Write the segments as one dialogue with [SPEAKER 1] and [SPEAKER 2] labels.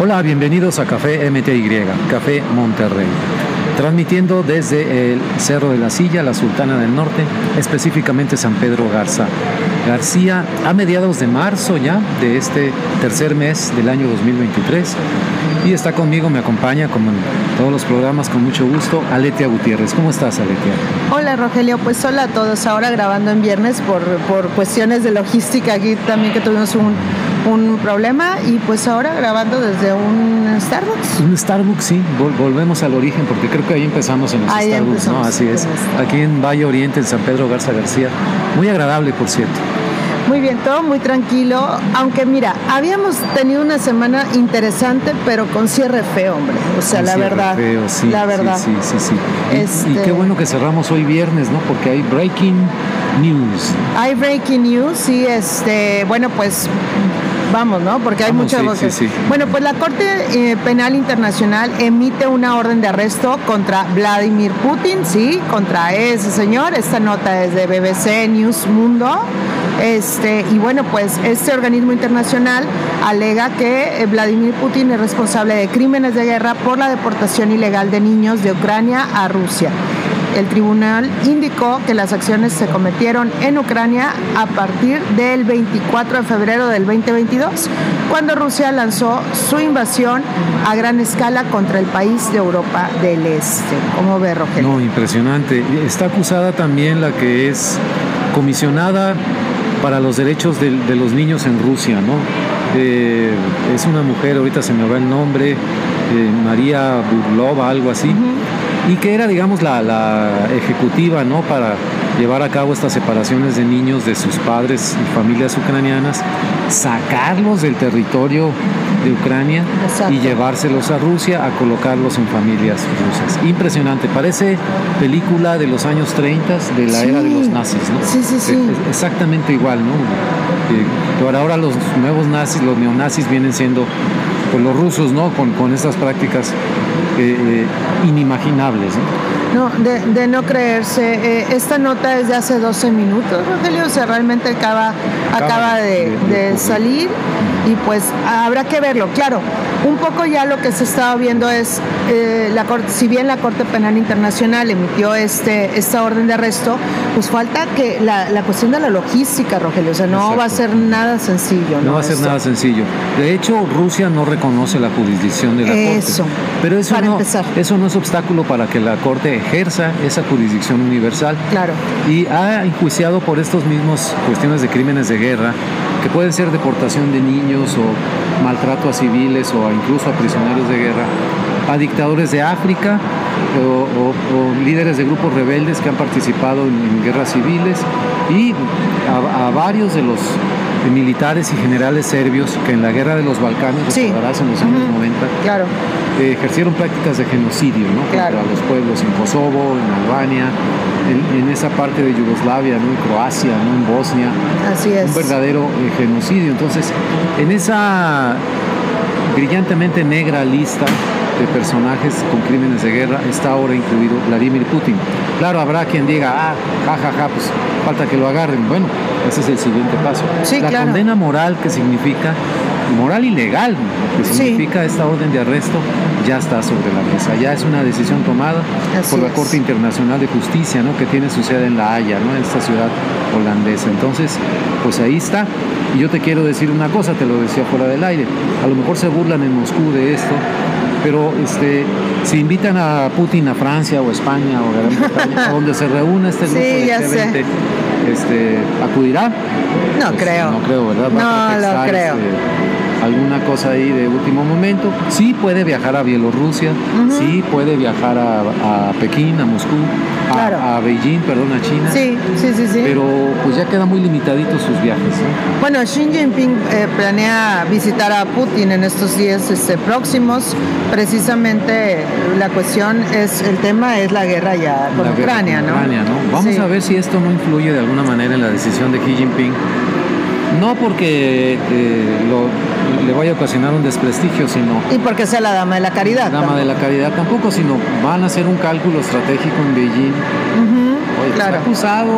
[SPEAKER 1] Hola, bienvenidos a Café MTY, Café Monterrey. Transmitiendo desde el Cerro de la Silla, la Sultana del Norte, específicamente San Pedro Garza. García, a mediados de marzo ya de este tercer mes del año 2023. Y está conmigo, me acompaña como en todos los programas con mucho gusto, Aletia Gutiérrez. ¿Cómo estás, Aletia?
[SPEAKER 2] Hola, Rogelio. Pues hola a todos. Ahora grabando en viernes por, por cuestiones de logística aquí también que tuvimos un un problema y pues ahora grabando desde un Starbucks.
[SPEAKER 1] Un Starbucks, sí, volvemos al origen porque creo que ahí empezamos en los Starbucks, ¿no? Así es. Aquí en Valle Oriente, en San Pedro Garza García. Muy agradable, por cierto.
[SPEAKER 2] Muy bien, todo muy tranquilo, aunque mira, habíamos tenido una semana interesante, pero con cierre feo, hombre. O sea, la verdad.
[SPEAKER 1] Feo, sí, la verdad. Sí, sí, sí. Y, este... y, qué bueno que cerramos hoy viernes, ¿no? Porque hay breaking news.
[SPEAKER 2] Hay breaking news, sí, este, bueno, pues vamos, ¿no? Porque hay muchas voces. Bueno, pues la Corte eh, Penal Internacional emite una orden de arresto contra Vladimir Putin, sí, contra ese señor. Esta nota es de BBC News Mundo. Este, y bueno, pues este organismo internacional alega que eh, Vladimir Putin es responsable de crímenes de guerra por la deportación ilegal de niños de Ucrania a Rusia el tribunal indicó que las acciones se cometieron en Ucrania a partir del 24 de febrero del 2022, cuando Rusia lanzó su invasión a gran escala contra el país de Europa del Este. ¿Cómo ve, Rogelio?
[SPEAKER 1] No, impresionante. Está acusada también la que es comisionada para los derechos de, los niños en Rusia, ¿no? Eh, es una mujer, ahorita se me va el nombre, eh, María Burlova, algo así y que era, digamos, la, ejecutiva, ¿no? Para llevar a cabo estas separaciones de niños de sus padres y familias ucranianas, sacarlos del territorio de Ucrania y llevárselos a Rusia a colocarlos en familias rusas. Impresionante, parece película de los años 30 de la era de los nazis, ¿no?
[SPEAKER 2] Sí, sí, sí.
[SPEAKER 1] Exactamente igual, ¿no? Eh, ahora los nuevos nazis, los neonazis vienen siendo pues, los rusos, ¿no? Con, con estas prácticas eh, inimaginables.
[SPEAKER 2] ¿no? de, no creerse. Eh, esta nota es de hace 12 minutos, Rogelio, o sea, realmente acaba, acaba, de, salir y pues habrá que verlo. Claro, un poco ya lo que se estaba viendo es, la corte, si bien la Corte Penal Internacional emitió este, esta orden de arresto, pues falta que la, cuestión de la logística, Rogelio, o sea, no va a ser nada sencillo.
[SPEAKER 1] No, va a ser nada sencillo. De hecho, Rusia no reconoce la jurisdicción de la
[SPEAKER 2] eso,
[SPEAKER 1] Corte. Pero eso no, eso no es obstáculo para que la Corte ejerza esa jurisdicción universal.
[SPEAKER 2] Claro.
[SPEAKER 1] Y ha enjuiciado por estos mismos cuestiones de crímenes de guerra, que pueden ser deportación de niños o maltrato a civiles o incluso a prisioneros de guerra, a dictadores de África o, líderes de grupos rebeldes que han participado en, guerras civiles y a, varios de los militares y generales serbios que en la guerra de los Balcanes,
[SPEAKER 2] sí.
[SPEAKER 1] en los años 90,
[SPEAKER 2] claro.
[SPEAKER 1] Eh, ejercieron prácticas de genocidio ¿no? contra los pueblos en Kosovo, en Albania, en, esa parte de Yugoslavia, ¿no? en Croacia, ¿no? en Bosnia.
[SPEAKER 2] Así es.
[SPEAKER 1] Un verdadero eh, genocidio. Entonces, en esa brillantemente negra lista de personajes con crímenes de guerra está ahora incluido Vladimir Putin. Claro, habrá quien diga, ah, jajaja, ja, ja, pues falta que lo agarren. Bueno, ese es el siguiente paso. la condena moral que significa moral y legal que significa esta orden de arresto ya está sobre la mesa. Ya es una decisión tomada por la Corte Internacional de Justicia, ¿no? que tiene su sede en La Haya, ¿no? en esta ciudad holandesa. Entonces, pues ahí está. Y yo te quiero decir una cosa, te lo decía fuera del aire. A lo mejor se burlan en Moscú de esto, pero este, si invitan a Putin a Francia o España o a donde se reúna este grupo de este, ¿acudirá?
[SPEAKER 2] No pues, creo.
[SPEAKER 1] No creo, ¿verdad?
[SPEAKER 2] no lo creo.
[SPEAKER 1] Este, alguna cosa ahí de último momento. Sí puede viajar a Bielorrusia, sí puede viajar a, Pekín, a Moscú, a, Beijing, perdón, a China.
[SPEAKER 2] Sí, sí, sí, sí.
[SPEAKER 1] Pero pues ya quedan muy limitaditos sus viajes.
[SPEAKER 2] Bueno, Xi Jinping eh, planea visitar a Putin en estos días este, próximos. Precisamente la cuestión es, el tema es la guerra ya con Ucrania, ¿no?
[SPEAKER 1] Vamos a ver si esto no influye de alguna manera en la decisión de Xi Jinping no porque eh, le vaya a ocasionar un desprestigio, sino...
[SPEAKER 2] Y porque sea la dama de la caridad.
[SPEAKER 1] Dama de la caridad tampoco, sino van a hacer un cálculo estratégico en Beijing.
[SPEAKER 2] claro.
[SPEAKER 1] Está acusado,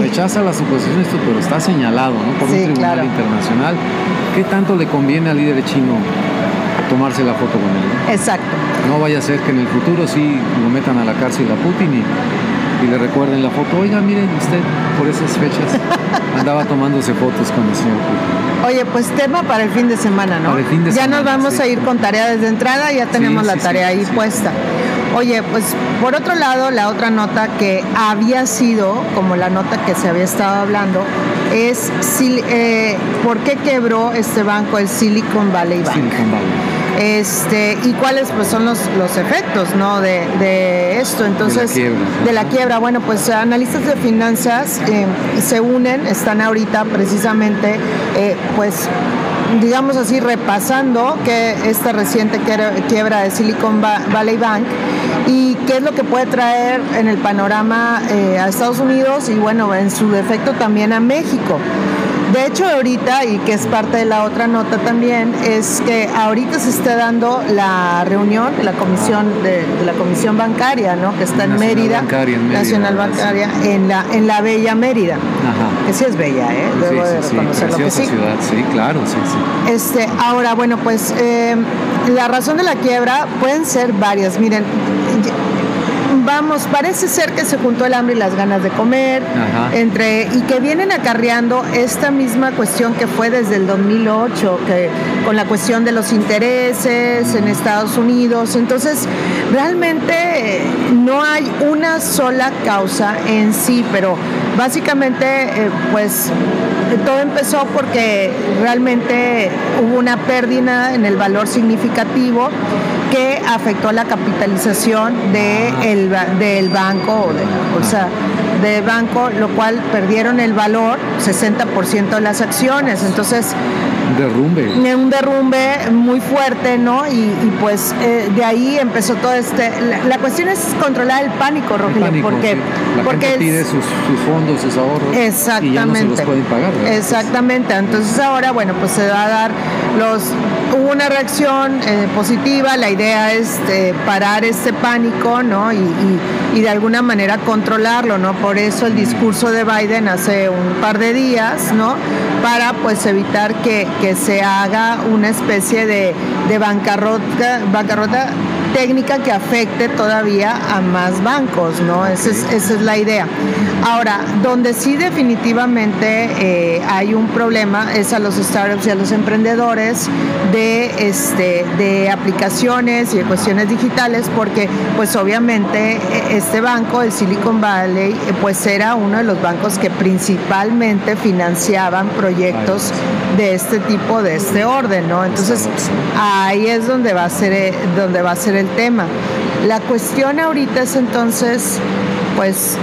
[SPEAKER 1] rechaza las suposiciones, pero está señalado ¿no? por un tribunal internacional. ¿Qué tanto le conviene al líder chino tomarse la foto con él.
[SPEAKER 2] Exacto.
[SPEAKER 1] No vaya a ser que en el futuro sí lo metan a la cárcel a Putin y, y le recuerden la foto. Oiga, miren usted, por esas fechas andaba tomándose fotos con el señor Putin.
[SPEAKER 2] Oye, pues tema para el fin de semana, ¿no?
[SPEAKER 1] Para el fin de
[SPEAKER 2] ya
[SPEAKER 1] semana,
[SPEAKER 2] nos vamos
[SPEAKER 1] sí.
[SPEAKER 2] a ir con tarea desde entrada, ya tenemos
[SPEAKER 1] Sí,
[SPEAKER 2] la
[SPEAKER 1] sí,
[SPEAKER 2] tarea ahí puesta. Oye, pues por otro lado, la otra nota que había sido, como la nota que se había estado hablando, es Sil- eh, por qué quebró este banco, el Silicon Valley Bank.
[SPEAKER 1] Silicon Valley.
[SPEAKER 2] Este, y cuáles pues son los, los efectos ¿no? de, de esto. Entonces, de la quiebra. Bueno, pues analistas de finanzas eh, se unen, están ahorita precisamente, eh, pues digamos así, repasando que esta reciente quiebra- de Silicon Va- Valley Bank y qué es lo que puede traer en el panorama eh, a Estados Unidos y bueno, en su defecto también a México. De hecho, ahorita, y que es parte de la otra nota también, es que ahorita se está dando la reunión de la comisión de, de la comisión bancaria, ¿no? Que está en
[SPEAKER 1] Nacional
[SPEAKER 2] Mérida,
[SPEAKER 1] Bancaria en Mérida,
[SPEAKER 2] Nacional. Bancaria, en la en la bella Mérida,
[SPEAKER 1] Ajá.
[SPEAKER 2] que sí es bella, ¿eh?
[SPEAKER 1] Sí,
[SPEAKER 2] Debo de
[SPEAKER 1] sí, sí,
[SPEAKER 2] reconocerlo que sí.
[SPEAKER 1] ciudad, sí, claro, sí, sí.
[SPEAKER 2] Este, ahora, bueno, pues eh, la razón de la quiebra pueden ser varias. Miren, vamos, parece ser que se juntó el hambre y las ganas de comer,
[SPEAKER 1] Ajá.
[SPEAKER 2] entre y que vienen acarreando esta misma cuestión que fue desde el 2008, que con la cuestión de los intereses en Estados Unidos. Entonces, realmente no hay una sola causa en sí, pero básicamente, eh, pues todo empezó porque realmente hubo una pérdida en el valor significativo que afectó a la capitalización de el del banco, o sea, del banco, lo cual perdieron el valor, 60% de las acciones. Entonces,
[SPEAKER 1] Derrumbe.
[SPEAKER 2] un derrumbe muy fuerte, ¿no? Y, y pues eh, de ahí empezó todo este... La, la cuestión es controlar el pánico,
[SPEAKER 1] El
[SPEAKER 2] Rogelio,
[SPEAKER 1] pánico,
[SPEAKER 2] porque,
[SPEAKER 1] sí. La
[SPEAKER 2] porque
[SPEAKER 1] gente pide sus, sus fondos, sus ahorros.
[SPEAKER 2] Exactamente.
[SPEAKER 1] Y ya no se los pueden pagar. ¿verdad?
[SPEAKER 2] Exactamente. Entonces ahora, bueno, pues se va a dar los hubo una reacción eh, positiva. La idea es eh, parar este pánico, ¿no? Y, y- y de alguna manera controlarlo, ¿no? Por eso el discurso de Biden hace un par de días, ¿no? Para pues evitar que, que se haga una especie de, de bancarrota, bancarrota técnica que afecte todavía a más bancos, ¿no? Esa es, esa es la idea. Ahora, donde sí definitivamente eh, hay un problema es a los startups y a los emprendedores de, este, de aplicaciones y de cuestiones digitales, porque pues obviamente eh, este banco, el Silicon Valley, eh, pues era uno de los bancos que principalmente financiaban proyectos de este tipo, de este orden, ¿no? Entonces ahí es donde va a ser, eh, donde va a ser el tema. La cuestión ahorita es entonces, pues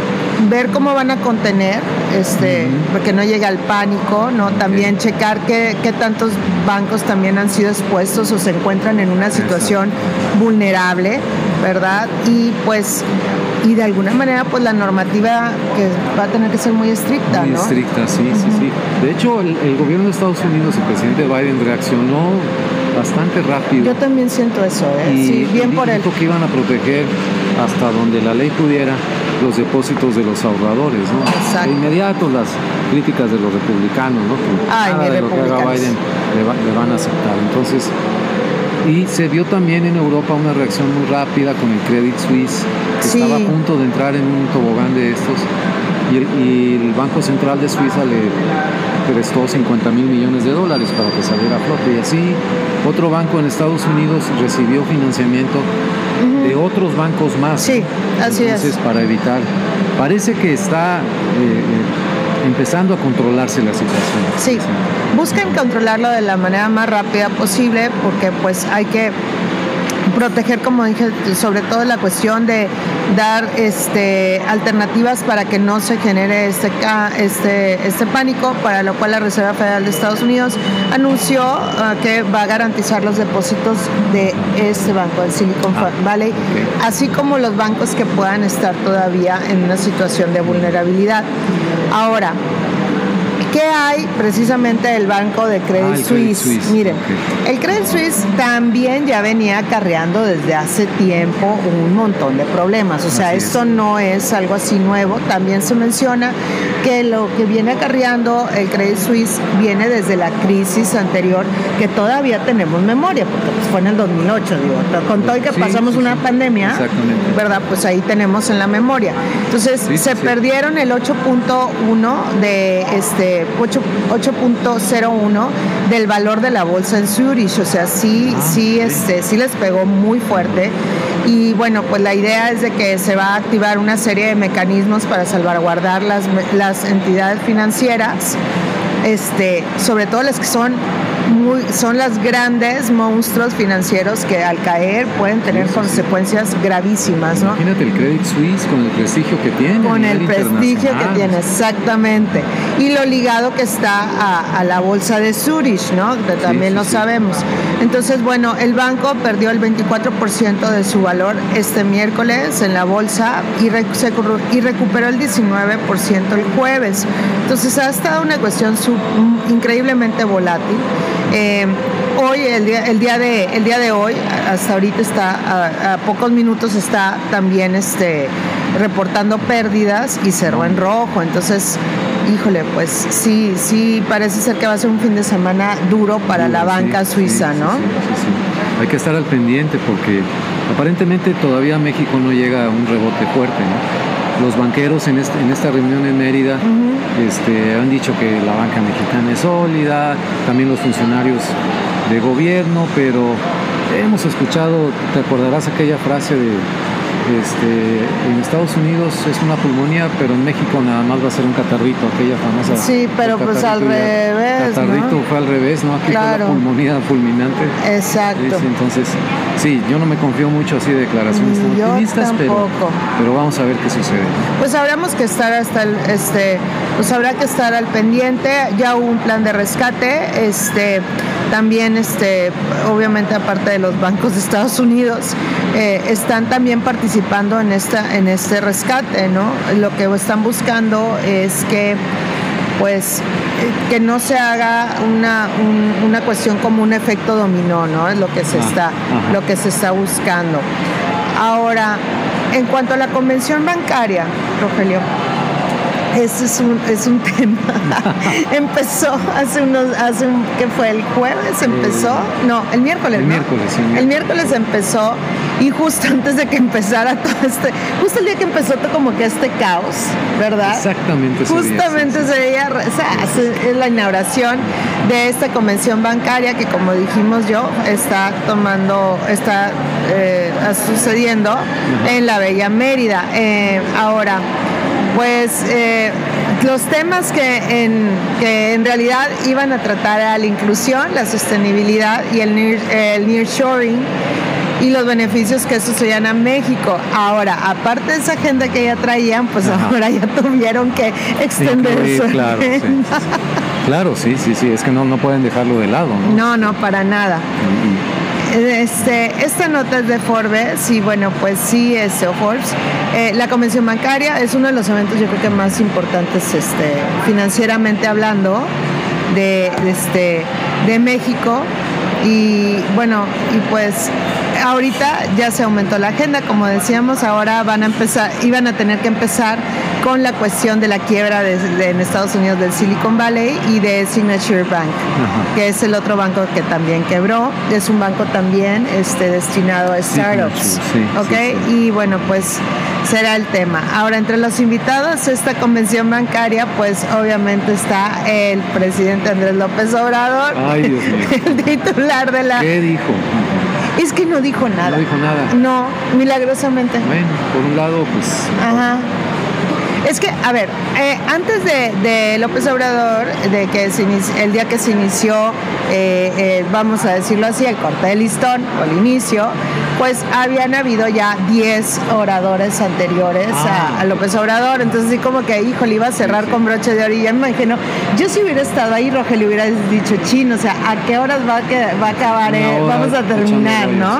[SPEAKER 2] ver cómo van a contener, este, porque no llegue al pánico, ¿no? También checar qué, qué tantos bancos también han sido expuestos o se encuentran en una situación vulnerable, ¿verdad? Y pues, y de alguna manera, pues la normativa que va a tener que ser muy estricta,
[SPEAKER 1] Muy
[SPEAKER 2] ¿no?
[SPEAKER 1] estricta, sí, sí, sí. De hecho, el, el gobierno de Estados Unidos, el presidente Biden, reaccionó bastante rápido.
[SPEAKER 2] Yo también siento eso, ¿eh?
[SPEAKER 1] y
[SPEAKER 2] sí, bien
[SPEAKER 1] y
[SPEAKER 2] por él.
[SPEAKER 1] dijo que iban a proteger hasta donde la ley pudiera los depósitos de los ahorradores, ¿no?
[SPEAKER 2] Exacto.
[SPEAKER 1] De inmediato las críticas de los republicanos, ¿no? Que
[SPEAKER 2] Ay,
[SPEAKER 1] nada de lo que haga. Biden le, va- le van a aceptar. Entonces, y se vio también en Europa una reacción muy rápida con el Credit Suisse, que
[SPEAKER 2] Sí.
[SPEAKER 1] estaba a punto de entrar en un tobogán de estos. Y el, y el Banco Central de Suiza le prestó 50 mil millones de dólares para que saliera a flote. Y así otro banco en Estados Unidos recibió financiamiento de otros bancos más.
[SPEAKER 2] Sí, así es.
[SPEAKER 1] Entonces, para evitar. Parece que está eh, eh, empezando a controlarse la situación.
[SPEAKER 2] Sí, buscan controlarlo de la manera más rápida posible porque pues hay que proteger, como dije, sobre todo la cuestión de dar este, alternativas para que no se genere este, este, este pánico, para lo cual la Reserva Federal de Estados Unidos anunció ah, que va a garantizar los depósitos de este banco, el Silicon
[SPEAKER 1] Ah,
[SPEAKER 2] Valley, así como los bancos que puedan estar todavía en una situación de vulnerabilidad. Ahora, ¿Qué hay precisamente del banco de Credit, ah, Suisse? Miren, el Credit Suisse también ya venía acarreando desde hace tiempo un montón de problemas. O sea, esto no es algo así nuevo. También se menciona que lo que viene acarreando el Credit Suisse viene desde la crisis anterior, que todavía tenemos memoria, porque pues, fue en el 2008, digo, con todo y que pasamos una pandemia, ¿verdad? Pues ahí tenemos en la memoria. Entonces, se perdieron el 8.1 de este 8.01 del valor de la bolsa en Zurich, o sea, sí, ah, sí, este, sí les pegó muy fuerte. Y bueno, pues la idea es de que se va a activar una serie de mecanismos para salvaguardar las, las entidades financieras, este, sobre todo las que son son las grandes monstruos financieros que al caer pueden tener consecuencias gravísimas. ¿no?
[SPEAKER 1] Imagínate el Credit Suisse con el prestigio que tiene.
[SPEAKER 2] Con el prestigio que tiene, exactamente. Y lo ligado que está a, la bolsa de Zurich, ¿no? Que también lo sabemos. Entonces, bueno, el banco perdió el 24% de su valor este miércoles en la bolsa y, y recuperó el 19% el jueves. Entonces, ha estado una cuestión increíblemente volátil. Eh, hoy, el día, el, día de, el día de hoy, hasta ahorita está, a, pocos minutos está también este, reportando pérdidas y cerró en rojo. Entonces, híjole, pues sí, sí, parece ser que va a ser un fin de semana duro para la banca suiza, ¿no?
[SPEAKER 1] Hay que estar al pendiente porque aparentemente todavía México no llega a un rebote fuerte, ¿no? Los banqueros en, este, en esta reunión en Mérida este, han dicho que la banca mexicana es sólida, también los funcionarios de gobierno, pero hemos escuchado, te acordarás aquella frase de este, en Estados Unidos es una pulmonía, pero en México nada más va a ser un catarrito, aquella famosa.
[SPEAKER 2] Sí, pero pues al revés.
[SPEAKER 1] Catarrito fue al revés, ¿no? Aquí fue la pulmonía fulminante.
[SPEAKER 2] Exacto.
[SPEAKER 1] entonces, sí, yo no me confío mucho así de declaraciones optimistas, pero, pero vamos a ver qué sucede.
[SPEAKER 2] Pues habremos que estar hasta el, este, pues habrá que estar al pendiente. Ya hubo un plan de rescate, este, también, este, obviamente aparte de los bancos de Estados Unidos, eh, están también participando en, esta, en este rescate, ¿no? Lo que están buscando es que pues que no se haga una, una cuestión como un efecto dominó, ¿no? Es lo que se ah, está, lo que se está buscando. Ahora, en cuanto a la convención bancaria, Rogelio, ese es un, es un tema. empezó hace unos, hace un, ¿qué fue? ¿El jueves empezó? No, el miércoles.
[SPEAKER 1] El miércoles,
[SPEAKER 2] el miércoles empezó y justo antes de que empezara todo este, justo el día que empezó todo como que este caos, ¿verdad?
[SPEAKER 1] Exactamente.
[SPEAKER 2] Justamente ese día, o sea, es la inauguración de esta convención bancaria que como dijimos yo, está tomando, está eh, sucediendo en la Bella Mérida. Eh, ahora, pues eh, los temas que en, que en realidad iban a tratar a la inclusión, la sostenibilidad y el, el nearshoring y los beneficios que eso serían a México. Ahora, aparte de esa agenda que ya traían, pues ahora ya tuvieron que extenderse.
[SPEAKER 1] Sí, claro, sí, claro, sí, sí, sí, es que no, no pueden dejarlo de lado.
[SPEAKER 2] No, no, no para nada. Este, esta nota es de Forbes y bueno, pues sí es Forbes. Eh, la convención bancaria es uno de los eventos yo creo que más importantes este, financieramente hablando de, este, de México y bueno, y pues ahorita ya se aumentó la agenda, como decíamos, ahora van a empezar, iban a tener que empezar con la cuestión de la quiebra de, en Estados Unidos del Silicon Valley y de Signature Bank, que es el otro banco que también quebró. Es un banco también este, destinado a startups. ¿Ok? Y bueno, pues será el tema. Ahora, entre los invitados a esta convención bancaria, pues obviamente está el presidente Andrés López Obrador, el titular de la...
[SPEAKER 1] ¿Qué dijo?
[SPEAKER 2] Es que no dijo nada.
[SPEAKER 1] No dijo nada.
[SPEAKER 2] No, milagrosamente.
[SPEAKER 1] Bueno, por un lado, pues...
[SPEAKER 2] Ajá. Es que, a ver, eh, antes de, López Obrador, de que el día que se inició, eh, eh, vamos a decirlo así, el corte de listón o el inicio, pues habían habido ya 10 oradores anteriores a, ah. López Obrador. Entonces, así como que, híjole, iba a cerrar con broche de oro. Y ya me imagino, yo si hubiera estado ahí, Rogelio, hubiera dicho, chino, o sea, ¿a qué horas va a, va a acabar? vamos a terminar, ¿no?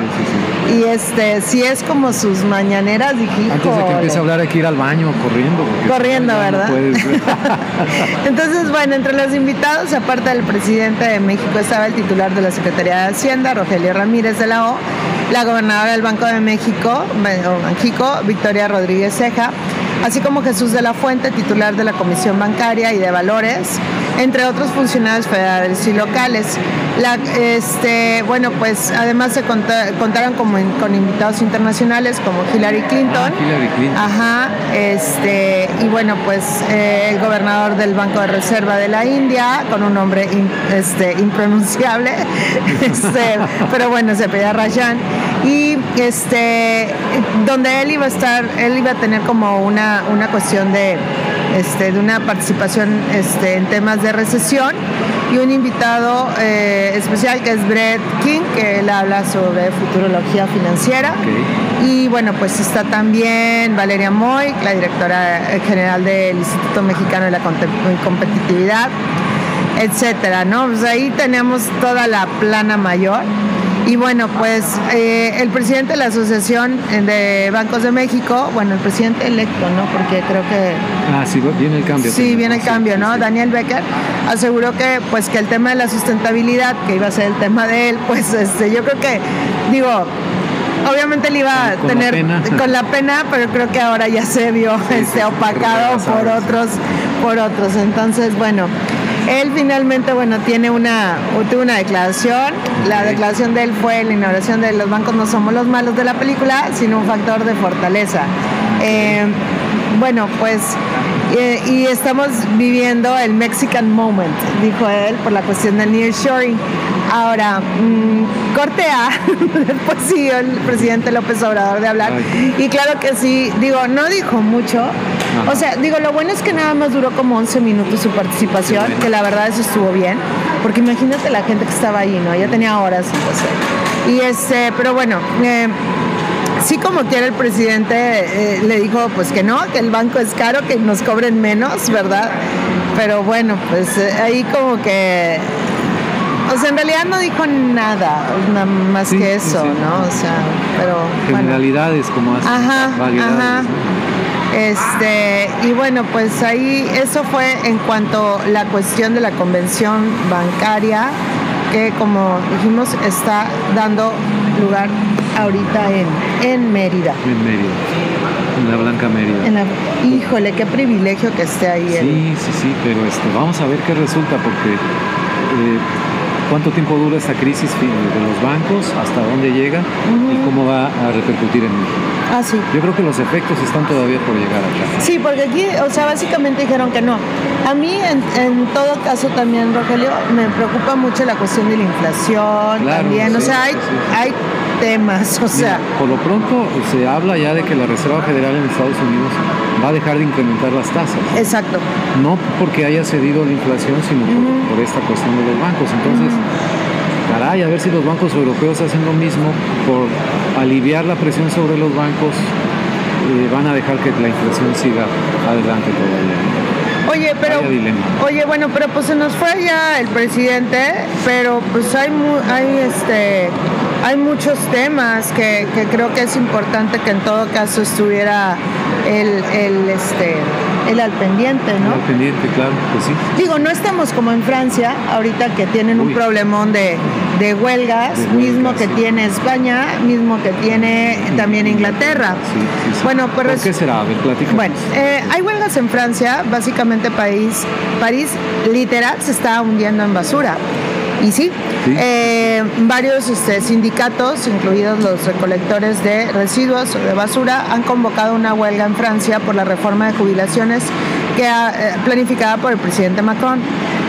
[SPEAKER 2] Y este, si es como sus mañaneras, dije,
[SPEAKER 1] Antes de que empiece a hablar hay que ir al baño corriendo.
[SPEAKER 2] Corriendo, ¿verdad? Entonces, bueno, entre los invitados, aparte del presidente de México, estaba el titular de la Secretaría de Hacienda, Rogelio Ramírez de la O, la gobernadora del Banco de México, México, Victoria Rodríguez Ceja, así como Jesús de la Fuente, titular de la Comisión Bancaria y de Valores, entre otros funcionarios federales y locales. La, este, bueno, pues además se contaron como con invitados internacionales como Hillary Clinton.
[SPEAKER 1] Ah, Hillary Clinton.
[SPEAKER 2] Ajá, este, y bueno, pues eh, el gobernador del Banco de Reserva de la India, con un nombre este, impronunciable, este, pero bueno, se pedía Rajan. Y este, donde él iba a estar, él iba a tener como una, una cuestión de este, de una participación este, en temas de recesión y un invitado eh, especial que es Brett King, que él habla sobre futurología financiera. Y bueno, pues está también Valeria Moy, la directora general del Instituto Mexicano de la Competitividad, etcétera, ¿no? Pues ahí tenemos toda la plana mayor. Y bueno, pues eh, el presidente de la Asociación de Bancos de México, bueno, el presidente electo, ¿no? Porque creo que...
[SPEAKER 1] Ah, sí, viene el cambio.
[SPEAKER 2] Sí, viene el cambio, ¿no? Daniel Becker aseguró que pues que el tema de la sustentabilidad, que iba a ser el tema de él, pues este, yo creo que, digo, obviamente él iba a tener con la pena, pero creo que ahora ya se vio este, opacado por otros, por otros. Entonces, bueno, él finalmente, bueno, tiene una, tuvo una declaración. La declaración de él fue la inauguración de los bancos no somos los malos de la película, sino un factor de fortaleza. Eh, bueno, pues, eh, y estamos viviendo el Mexican Moment, dijo él, por la cuestión del nearshoring. Ahora, mmm, corte A, después siguió el presidente López Obrador de hablar. Y claro que sí, digo, no dijo mucho. O sea, digo, lo bueno es que nada más duró como 11 minutos su participación, que la verdad eso estuvo bien, porque imagínate la gente que estaba ahí, ¿no? Ya tenía horas. Y este, pero bueno, eh, sí como quiera el presidente eh, le dijo pues que no, que el banco es caro, que nos cobren menos, ¿verdad? Pero bueno, pues eh, ahí como que o sea, en realidad no dijo nada, nada más que eso, ¿no? O sea, pero.
[SPEAKER 1] Generalidades como hace.
[SPEAKER 2] Ajá, ajá. Este, y bueno, pues ahí eso fue en cuanto a la cuestión de la convención bancaria, que como dijimos está dando lugar ahorita en, en Mérida.
[SPEAKER 1] En Mérida, en la Blanca Mérida.
[SPEAKER 2] híjole, qué privilegio que esté ahí.
[SPEAKER 1] Sí, sí, sí, pero este, vamos a ver qué resulta, porque eh, cuánto tiempo dura esta crisis de los bancos, hasta dónde llega y cómo va a repercutir en México.
[SPEAKER 2] Ah, sí.
[SPEAKER 1] Yo creo que los efectos están todavía por llegar acá.
[SPEAKER 2] Sí, porque aquí, o sea, básicamente dijeron que no. A mí, en, todo caso también, Rogelio, me preocupa mucho la cuestión de la inflación también. o sea, hay, hay temas, o sea...
[SPEAKER 1] por lo pronto se habla ya de que la Reserva Federal en Estados Unidos va a dejar de incrementar las tasas.
[SPEAKER 2] Exacto.
[SPEAKER 1] No porque haya cedido la inflación, sino por, esta cuestión de los bancos. Entonces, caray, a ver si los bancos europeos hacen lo mismo por aliviar la presión sobre los bancos, eh, van a dejar que la inflación siga adelante todavía.
[SPEAKER 2] Oye, pero oye, bueno, pero pues se nos fue ya el presidente, pero pues hay hay este hay muchos temas que, creo que es importante que en todo caso estuviera el, el este el al pendiente, ¿no?
[SPEAKER 1] al pendiente, claro, pues sí.
[SPEAKER 2] Digo, no estamos como en Francia, ahorita que tienen un problemón de, huelgas, mismo que tiene España, mismo que tiene también Inglaterra.
[SPEAKER 1] Sí, sí, Bueno, pero ¿Por qué será? A ver,
[SPEAKER 2] Bueno, eh, hay huelgas en Francia, básicamente país, París literal se está hundiendo en basura. Y sí, eh, varios este, sindicatos, incluidos los recolectores de residuos o de basura, han convocado una huelga en Francia por la reforma de jubilaciones que ha, eh, planificada por el presidente Macron.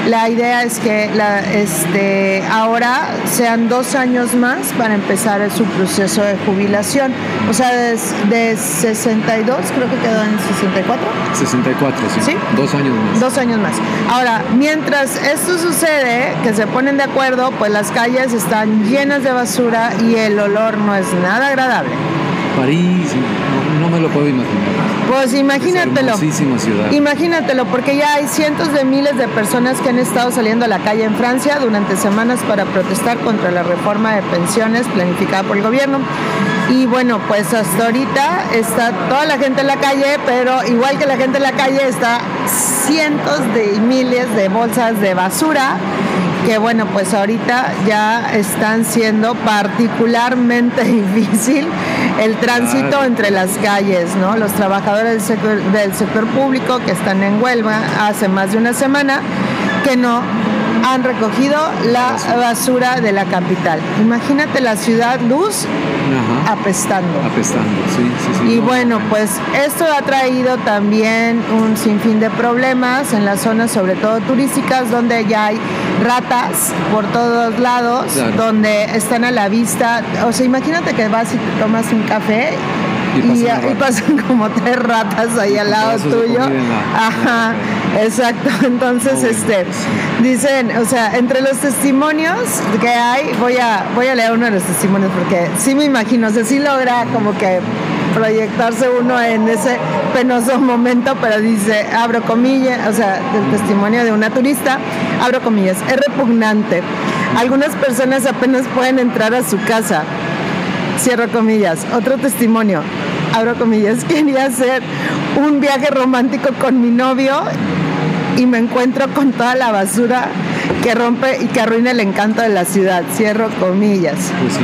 [SPEAKER 2] La idea es que la, este, ahora sean dos años más para empezar su proceso de jubilación. O sea, de, 62, creo que quedó en 64.
[SPEAKER 1] 64, sí.
[SPEAKER 2] sí.
[SPEAKER 1] Dos años más.
[SPEAKER 2] Dos años más. Ahora, mientras esto sucede, que se ponen de acuerdo, pues las calles están llenas de basura y el olor no es nada agradable.
[SPEAKER 1] París, no, me lo puedo imaginar.
[SPEAKER 2] Pues imagínatelo.
[SPEAKER 1] ciudad.
[SPEAKER 2] Imagínatelo, porque ya hay cientos de miles de personas que han estado saliendo a la calle en Francia durante semanas para protestar contra la reforma de pensiones planificada por el gobierno. Y bueno, pues hasta ahorita está toda la gente en la calle, pero igual que la gente en la calle está cientos de miles de bolsas de basura que bueno, pues ahorita ya están siendo particularmente difícil el tránsito entre las calles, ¿no? Los trabajadores del sector, del sector público que están en Huelva hace más de una semana que no han recogido la basura de la capital. Imagínate la ciudad luz apestando.
[SPEAKER 1] Apestando, sí, sí, sí.
[SPEAKER 2] Y bueno, pues esto ha traído también un sinfín de problemas en las zonas, sobre todo turísticas, donde ya hay ratas por todos lados, donde están a la vista. O sea, imagínate que vas y te tomas un café y, pasan como tres ratas ahí al lado tuyo. Ajá, exacto. Entonces, este, dicen, o sea, entre los testimonios que hay, voy a, voy a leer uno de los testimonios porque sí me imagino, o sea, sí logra como que proyectarse uno en ese penoso momento, pero dice, abro comillas, o sea, el testimonio de una turista, abro comillas, es repugnante. Algunas personas apenas pueden entrar a su casa Cierro comillas. Otro testimonio. Abro comillas. Quería hacer un viaje romántico con mi novio y me encuentro con toda la basura que rompe y que arruina el encanto de la ciudad. Cierro comillas.
[SPEAKER 1] Pues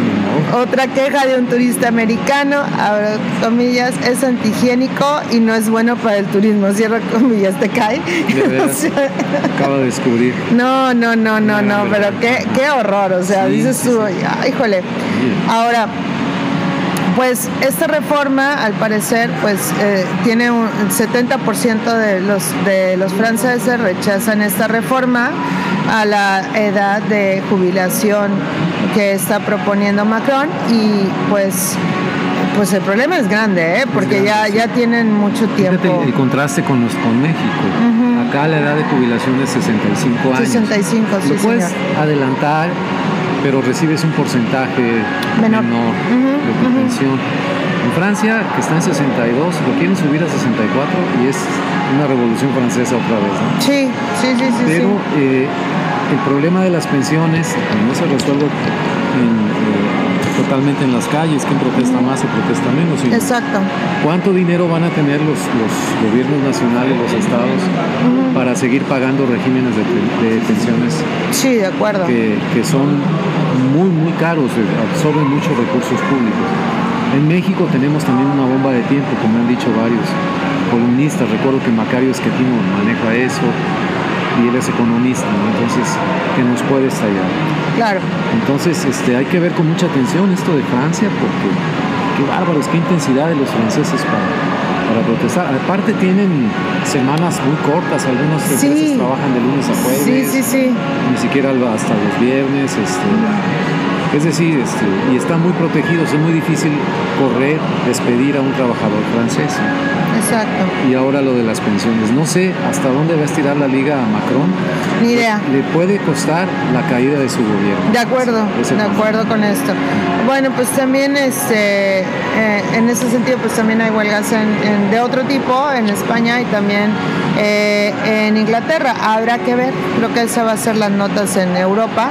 [SPEAKER 2] Otra queja de un turista americano, abro comillas, es antihigiénico y no es bueno para el turismo. Cierro comillas, ¿te cae?
[SPEAKER 1] Acabo de descubrir.
[SPEAKER 2] No, no, no, no, no, pero qué, qué horror. O sea, dices tú, híjole. Ahora, pues esta reforma, al parecer, pues eh, tiene un 70% de los, de los franceses rechazan esta reforma a la edad de jubilación que está proponiendo Macron y pues pues el problema es grande, ¿eh? porque ya, ya tienen mucho tiempo.
[SPEAKER 1] el contraste con, los, con México. Acá la edad de jubilación es 65 años.
[SPEAKER 2] 65, sí,
[SPEAKER 1] Lo puedes adelantar pero recibes un porcentaje menor, de pensión. En Francia, que está en 62, lo quieren subir a 64 y es una revolución francesa otra vez.
[SPEAKER 2] Sí, sí, sí, sí.
[SPEAKER 1] Pero eh, el problema de las pensiones no se resuelve eh, totalmente en las calles, quién protesta más o protesta menos.
[SPEAKER 2] Exacto.
[SPEAKER 1] ¿Cuánto dinero van a tener los, los gobiernos nacionales, los estados, para seguir pagando regímenes de, pensiones?
[SPEAKER 2] Sí, de acuerdo.
[SPEAKER 1] Que, que son muy, muy caros, absorben muchos recursos públicos. En México tenemos también una bomba de tiempo, como han dicho varios columnistas. Recuerdo que Macario Esquetino maneja eso y él es economista, entonces que nos puede estallar.
[SPEAKER 2] Claro.
[SPEAKER 1] Entonces este, hay que ver con mucha atención esto de Francia, porque qué bárbaros, qué intensidad de los franceses para, para protestar. Aparte tienen semanas muy cortas, algunos sí. trabajan de lunes a jueves.
[SPEAKER 2] Sí, sí, sí.
[SPEAKER 1] Ni siquiera hasta los viernes. Este, es decir, este, y están muy protegidos, es muy difícil correr, despedir a un trabajador francés.
[SPEAKER 2] Exacto.
[SPEAKER 1] Y ahora lo de las pensiones. No sé hasta dónde va a estirar la liga a Macron.
[SPEAKER 2] Ni idea.
[SPEAKER 1] Le, puede costar la caída de su gobierno.
[SPEAKER 2] De acuerdo, de acuerdo con esto. Bueno, pues también este, eh, en ese sentido, pues también hay huelgas de otro tipo en España y también eh, en Inglaterra. Habrá que ver, creo que esa va a ser las notas en Europa,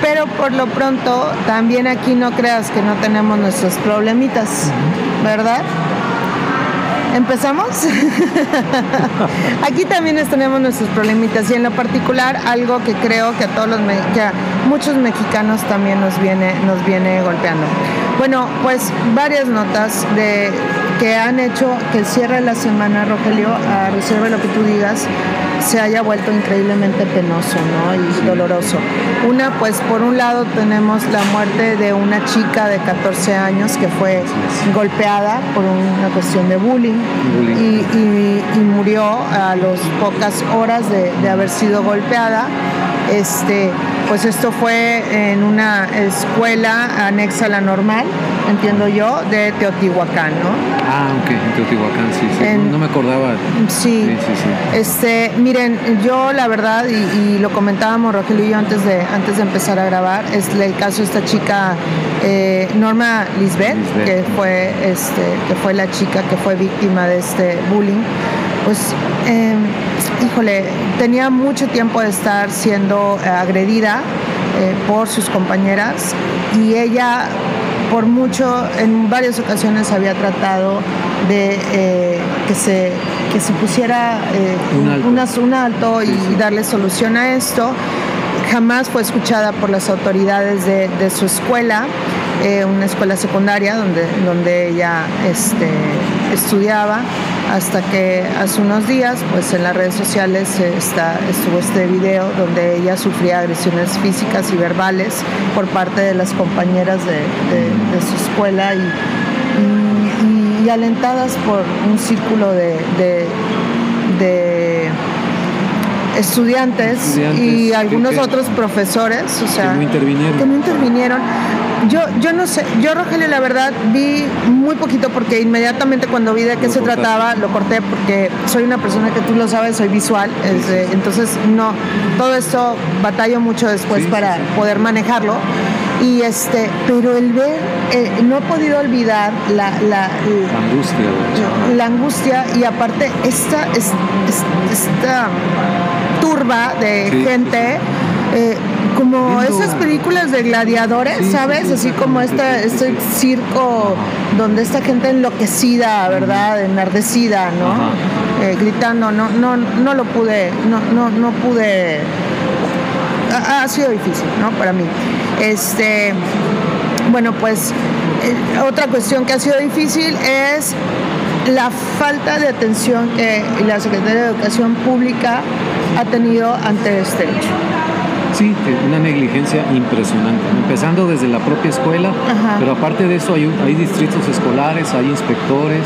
[SPEAKER 2] pero por lo pronto también aquí no creas que no tenemos nuestros problemitas, ¿verdad? ¿Empezamos? Aquí también tenemos nuestros problemitas y en lo particular algo que creo que a todos los que a muchos mexicanos también nos viene nos viene golpeando. Bueno, pues varias notas de que han hecho que el cierre de la semana, Rogelio, a reserva de lo que tú digas, se haya vuelto increíblemente penoso ¿no? y doloroso. Una, pues por un lado tenemos la muerte de una chica de 14 años que fue golpeada por una cuestión de bullying, Y, murió a las pocas horas de, haber sido golpeada. Este, pues esto fue en una escuela anexa a la normal, entiendo yo, de Teotihuacán, ¿no?
[SPEAKER 1] Ah, ok, en Teotihuacán, sí, sí. no, me acordaba.
[SPEAKER 2] Sí, sí, sí, Este, miren, yo la verdad, y, lo comentábamos Rogelio y yo antes de, antes de empezar a grabar, es el caso de esta chica eh, Norma Lisbeth, que fue este, que fue la chica que fue víctima de este bullying. Pues em, híjole, tenía mucho tiempo de estar siendo agredida eh, por sus compañeras y ella por mucho, en varias ocasiones había tratado de eh, que, se, que se pusiera eh, un, alto. y, darle solución a esto. Jamás fue escuchada por las autoridades de, de su escuela. Eh, una escuela secundaria donde, donde ella este, estudiaba, hasta que hace unos días, pues en las redes sociales está, estuvo este video donde ella sufría agresiones físicas y verbales por parte de las compañeras de, su escuela y, alentadas por un círculo de, estudiantes, y algunos otros profesores, o sea,
[SPEAKER 1] que no intervinieron.
[SPEAKER 2] Que no intervinieron. Yo, yo no sé, yo Rogelio la verdad vi muy poquito porque inmediatamente cuando vi de qué se trataba lo corté porque soy una persona que tú lo sabes, soy visual, entonces no, todo esto batallo mucho después para poder manejarlo. Y este, pero el ver, eh, no he podido olvidar la, la,
[SPEAKER 1] angustia,
[SPEAKER 2] la angustia y aparte esta, esta, turba de gente. Eh, como esas películas de gladiadores, ¿sabes? Así como este, este circo donde esta gente enloquecida, ¿verdad? Enardecida, ¿no? Eh, gritando, no, no, no lo pude, no, no, no pude. Ha, sido difícil, ¿no? Para mí. Este, bueno, pues eh, otra cuestión que ha sido difícil es la falta de atención que la Secretaría de Educación Pública ha tenido ante este hecho.
[SPEAKER 1] Sí, una negligencia impresionante, empezando desde la propia escuela, pero aparte de eso hay, hay, distritos escolares, hay inspectores,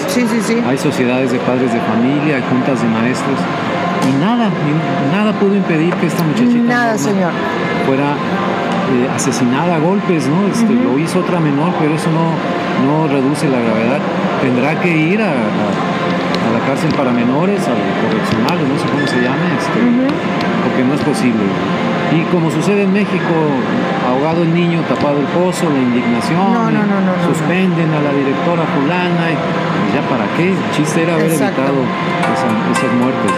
[SPEAKER 1] hay sociedades de padres de familia, hay juntas de maestros, y nada, nada pudo impedir que esta muchachita fuera eh, asesinada a golpes, ¿no? Este, Lo hizo otra menor, pero eso no, no reduce la gravedad. Tendrá que ir a, la cárcel para menores, al correccional, no sé cómo se llame, este, porque no es posible. Y como sucede en México, ahogado el niño, tapado el pozo, la indignación, suspenden a la directora fulana, y ya para qué, el chiste era haber evitado esas muertes.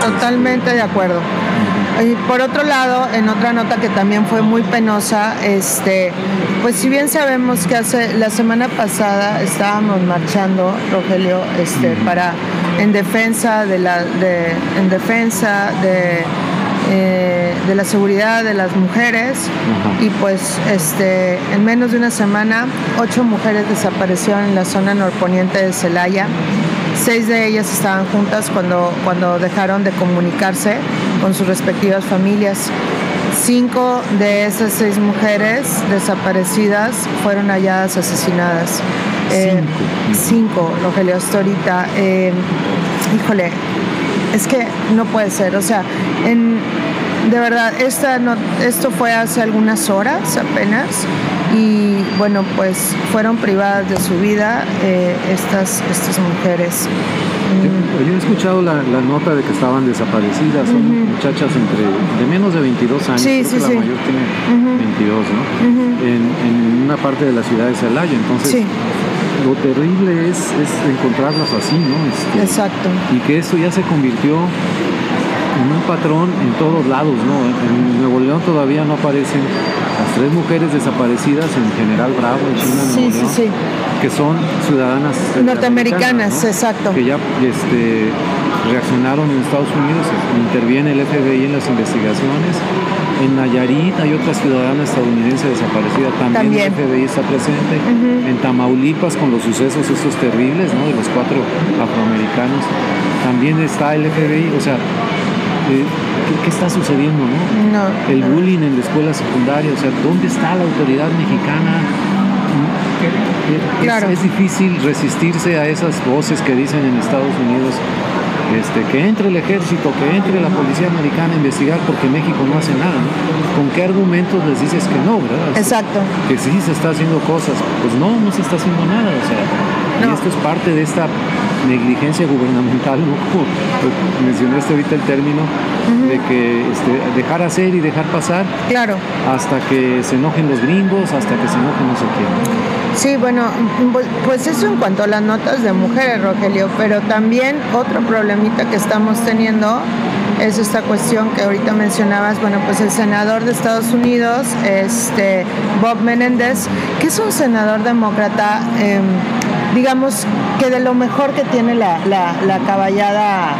[SPEAKER 2] Totalmente de acuerdo. Y por otro lado, en otra nota que también fue muy penosa, este, pues si bien sabemos que hace la semana pasada estábamos marchando, Rogelio, este, para en defensa de la, de, en defensa de eh, de la seguridad de las mujeres y pues este, en menos de una semana ocho mujeres desaparecieron en la zona norponiente de Celaya. Seis de ellas estaban juntas cuando, cuando dejaron de comunicarse con sus respectivas familias. Cinco de esas seis mujeres desaparecidas fueron halladas asesinadas.
[SPEAKER 1] Eh,
[SPEAKER 2] cinco, Rogelio, hasta ahorita. Eh, híjole, es que no puede ser. O sea, en, de verdad, esta no, esto fue hace algunas horas apenas y bueno, pues fueron privadas de su vida eh, estas, estas mujeres.
[SPEAKER 1] Yo he escuchado la, nota de que estaban desaparecidas, son muchachas entre de menos de 22 años,
[SPEAKER 2] sí, sí,
[SPEAKER 1] la mayor tiene 22, ¿no? en, una parte de la ciudad de Celaya, entonces lo terrible es, es encontrarlas así, ¿no?
[SPEAKER 2] Este, Exacto.
[SPEAKER 1] Y que esto ya se convirtió en un patrón en todos lados, ¿no? En Nuevo León todavía no aparecen tres mujeres desaparecidas en General Bravo, en China, Nuevo León, que son ciudadanas
[SPEAKER 2] norteamericanas, exacto.
[SPEAKER 1] Que ya este, reaccionaron en Estados Unidos, interviene el FBI en las investigaciones. En Nayarit hay otra ciudadana estadounidense desaparecida, también, el FBI está presente. En Tamaulipas con los sucesos estos terribles, ¿no? De los cuatro afroamericanos, también está el FBI, o sea, eh, ¿qué, está sucediendo,
[SPEAKER 2] no?
[SPEAKER 1] el bullying en la escuela secundaria, o sea, ¿dónde está la autoridad mexicana? Es, es, difícil resistirse a esas voces que dicen en Estados Unidos Este, que entre el ejército, que entre la policía americana a investigar porque México no hace nada. ¿Con qué argumentos les dices que no, verdad?
[SPEAKER 2] Exacto.
[SPEAKER 1] Que sí se está haciendo cosas. Pues no, no se está haciendo nada. O sea, y esto es parte de esta negligencia gubernamental, ¿no? Como mencionaste ahorita el término, de que este, dejar hacer y dejar pasar.
[SPEAKER 2] Claro.
[SPEAKER 1] Hasta que se enojen los gringos, hasta que se enojen no sé quién.
[SPEAKER 2] Sí, bueno, pues eso en cuanto a las notas de mujeres, Rogelio, pero también otro problemita que estamos teniendo es esta cuestión que ahorita mencionabas, bueno, pues el senador de Estados Unidos, este Bob Menéndez, que es un senador demócrata, em, digamos que de lo mejor que tiene la, la, caballada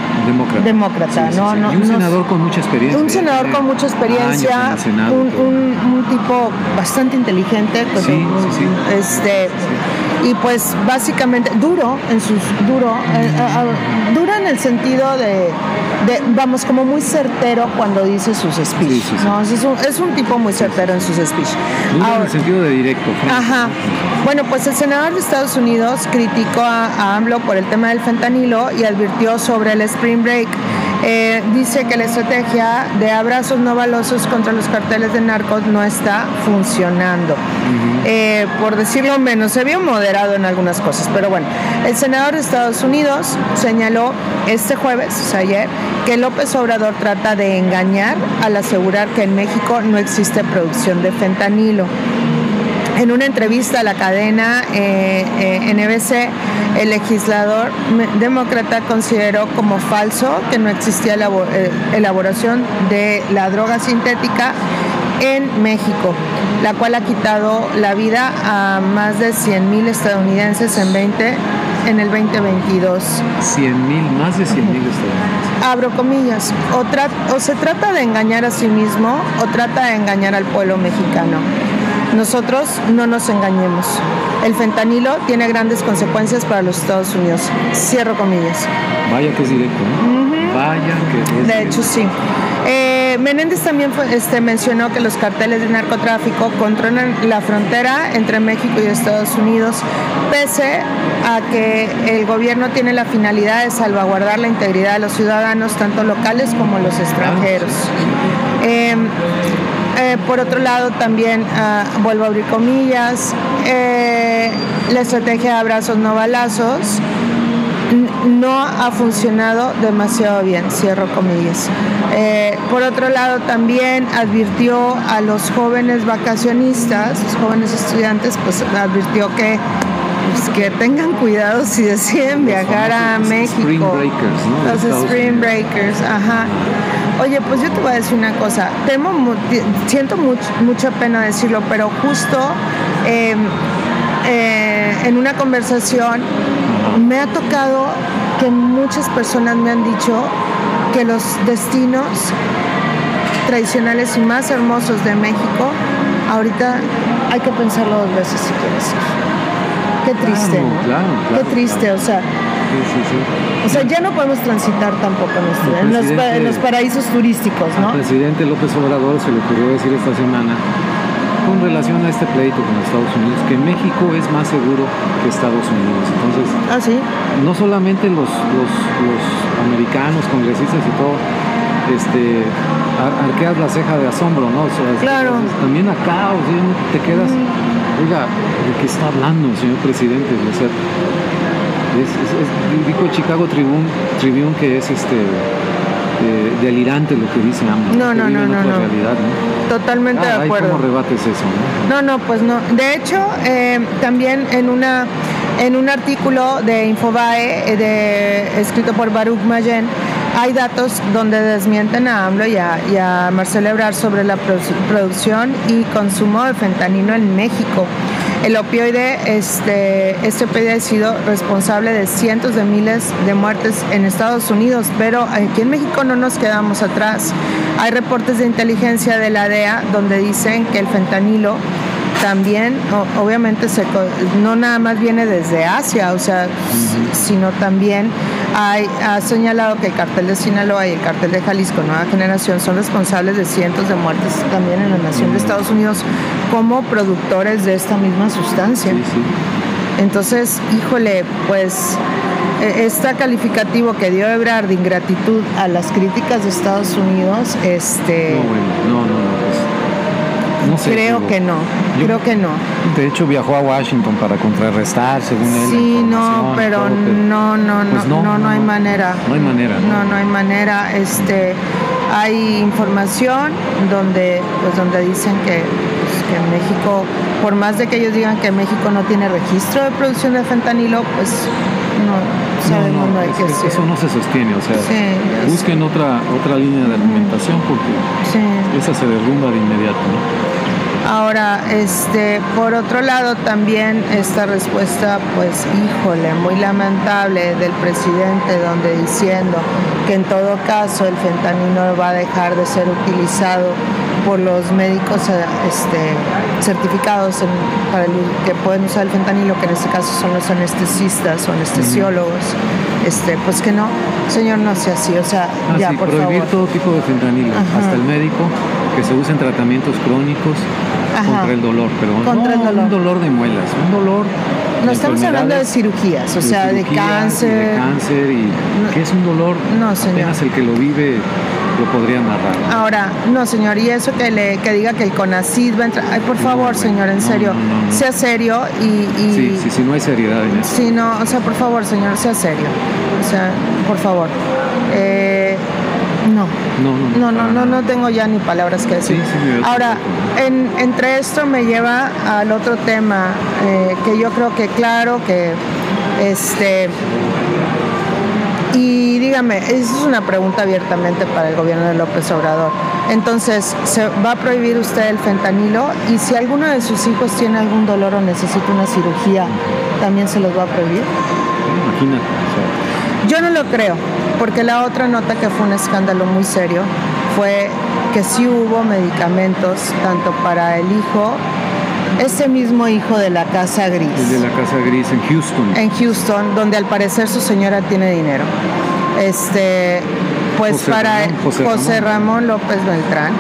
[SPEAKER 2] demócrata, ¿no?
[SPEAKER 1] y un senador con mucha experiencia.
[SPEAKER 2] Un senador con mucha experiencia, un, un, tipo bastante inteligente, pues, sí, este y pues básicamente duro en sus duro eh, eh, eh, duro en el sentido de, vamos como muy certero cuando dice sus speech ¿no? es, un, tipo muy certero en sus speech.
[SPEAKER 1] En el sentido de directo
[SPEAKER 2] ajá. Bueno pues el senador de Estados Unidos criticó a, a AMLO por el tema del fentanilo y advirtió sobre el spring break eh, dice que la estrategia de abrazos no balosos contra los carteles de narcos no está funcionando. Eh, por decirlo menos, se vio moderado en algunas cosas, pero bueno, el senador de Estados Unidos señaló este jueves, o sea, ayer, que López Obrador trata de engañar al asegurar que en México no existe producción de fentanilo. En una entrevista a la cadena eh, eh NBC, el legislador demócrata consideró como falso que no existía la eh, elaboración de la droga sintética en México, la cual ha quitado la vida a más de 100.000 estadounidenses en 20 en el 2022.
[SPEAKER 1] 100 mil, más de 100 mil estadounidenses.
[SPEAKER 2] Abro comillas, o, o se trata de engañar a sí mismo o trata de engañar al pueblo mexicano. Nosotros no nos engañemos. El fentanilo tiene grandes consecuencias para los Estados Unidos. Cierro comillas.
[SPEAKER 1] Vaya que es directo, ¿no? Vaya que es
[SPEAKER 2] De hecho, sí. Eh, Menéndez también este, mencionó que los carteles de narcotráfico controlan la frontera entre México y Estados Unidos, pese a que el gobierno tiene la finalidad de salvaguardar la integridad de los ciudadanos, tanto locales como los extranjeros. Eh, eh, por otro lado, también ah, vuelvo a abrir comillas, eh, la estrategia de abrazos no balazos no ha funcionado demasiado bien, cierro comillas. Eh, por otro lado, también advirtió a los jóvenes vacacionistas, los jóvenes estudiantes, pues advirtió que pues, que tengan cuidado si deciden viajar a México.
[SPEAKER 1] Spring breakers, ¿no?
[SPEAKER 2] Los Spring Breakers, ajá. Oye, pues yo te voy a decir una cosa. Temo, siento mucha pena decirlo, pero justo em, eh, en una conversación me ha tocado que muchas personas me han dicho que los destinos tradicionales y más hermosos de México, ahorita hay que pensarlo dos veces si quieres ir. Qué triste, Qué triste, o sea, o sea, ya no podemos transitar tampoco en los, paraísos turísticos, ¿no?
[SPEAKER 1] Al presidente López Obrador se le ocurrió decir esta semana con relación a este pleito con Estados Unidos, que México es más seguro que Estados Unidos. Entonces,
[SPEAKER 2] ¿Ah, sí?
[SPEAKER 1] no solamente los, los, americanos, congresistas y todo, este, arqueas la ceja de asombro, ¿no?
[SPEAKER 2] claro.
[SPEAKER 1] también acá, o sea, te quedas, mm. oiga, ¿de qué está hablando, señor presidente? O sea, es, dijo Chicago Tribune, Tribune que es este eh, delirante lo que dice AMLO.
[SPEAKER 2] No, no, no, no,
[SPEAKER 1] Realidad,
[SPEAKER 2] Totalmente de acuerdo.
[SPEAKER 1] ¿Cómo rebates eso?
[SPEAKER 2] No, no, pues no. De hecho, eh, también en una en un artículo de Infobae de, escrito por Baruch Mayen hay datos donde desmienten a AMLO y a, y a Marcelo Ebrard sobre la producción y consumo de fentanilo en México. El opioide, este, este opioide ha sido responsable de cientos de miles de muertes en Estados Unidos, pero aquí en México no nos quedamos atrás. Hay reportes de inteligencia de la DEA donde dicen que el fentanilo también, obviamente, se, no nada más viene desde Asia, o sea, sino también ha señalado que el cartel de Sinaloa y el cartel de Jalisco Nueva Generación son responsables de cientos de muertes también en la nación de Estados Unidos como productores de esta misma sustancia. Entonces, híjole, pues este calificativo que dio Ebrard de ingratitud a las críticas de Estados Unidos, este...
[SPEAKER 1] No, bueno, no, no, no.
[SPEAKER 2] No creo que no, creo que no.
[SPEAKER 1] De hecho viajó a Washington para contrarrestar, según él.
[SPEAKER 2] Sí, no, pero, no, no, pues no, no, no, hay manera.
[SPEAKER 1] No hay manera.
[SPEAKER 2] No, no, hay manera. Este, hay información donde, pues donde dicen que, pues, que México, por más de que ellos digan que México no tiene registro de producción de fentanilo, pues no sabemos no,
[SPEAKER 1] que Eso no se sostiene, o sea, busquen otra otra línea de alimentación porque esa se derrumba de inmediato,
[SPEAKER 2] Ahora, este, por otro lado, también esta respuesta, pues, híjole, muy lamentable del presidente, donde diciendo que en todo caso el fentanilo va a dejar de ser utilizado por los médicos eh, este, certificados para que pueden usar el fentanilo, que en este caso son los anestesistas o anestesiólogos, este, pues que no, señor, no sea así, o sea,
[SPEAKER 1] ah,
[SPEAKER 2] ya, por
[SPEAKER 1] prohibir todo tipo de fentanilo, hasta el médico, que se usen tratamientos crónicos contra el dolor, pero contra no el dolor. un dolor de muelas, un dolor
[SPEAKER 2] no estamos hablando de cirugías, o sea, de cáncer.
[SPEAKER 1] De cáncer y que es un dolor. No, señor. Apenas el que lo vive lo podría narrar.
[SPEAKER 2] Ahora, no, señor, y eso que le que diga que el CONACID va a entrar. Ay, por favor, señor, en serio, sea serio y,
[SPEAKER 1] Sí, sí, sí, no hay seriedad en eso.
[SPEAKER 2] Sí, no, o sea, por favor, señor, sea serio. O sea, por favor. Eh, no. No, no, no, no, tengo ya ni palabras que decir. Ahora, entre esto me lleva al otro tema, eh, que yo creo que claro que este y dígame, esa es una pregunta abiertamente para el gobierno de López Obrador. Entonces, ¿se va a prohibir usted el fentanilo? Y si alguno de sus hijos tiene algún dolor o necesita una cirugía, ¿también se los va a prohibir?
[SPEAKER 1] Imagínate.
[SPEAKER 2] Yo no lo creo, porque la otra nota que fue un escándalo muy serio fue que sí hubo medicamentos tanto para el hijo ese mismo hijo de la Casa Gris.
[SPEAKER 1] El de la Casa Gris en Houston.
[SPEAKER 2] En Houston, donde al parecer su señora tiene dinero. Este, pues para José, Ramón. López Beltrán,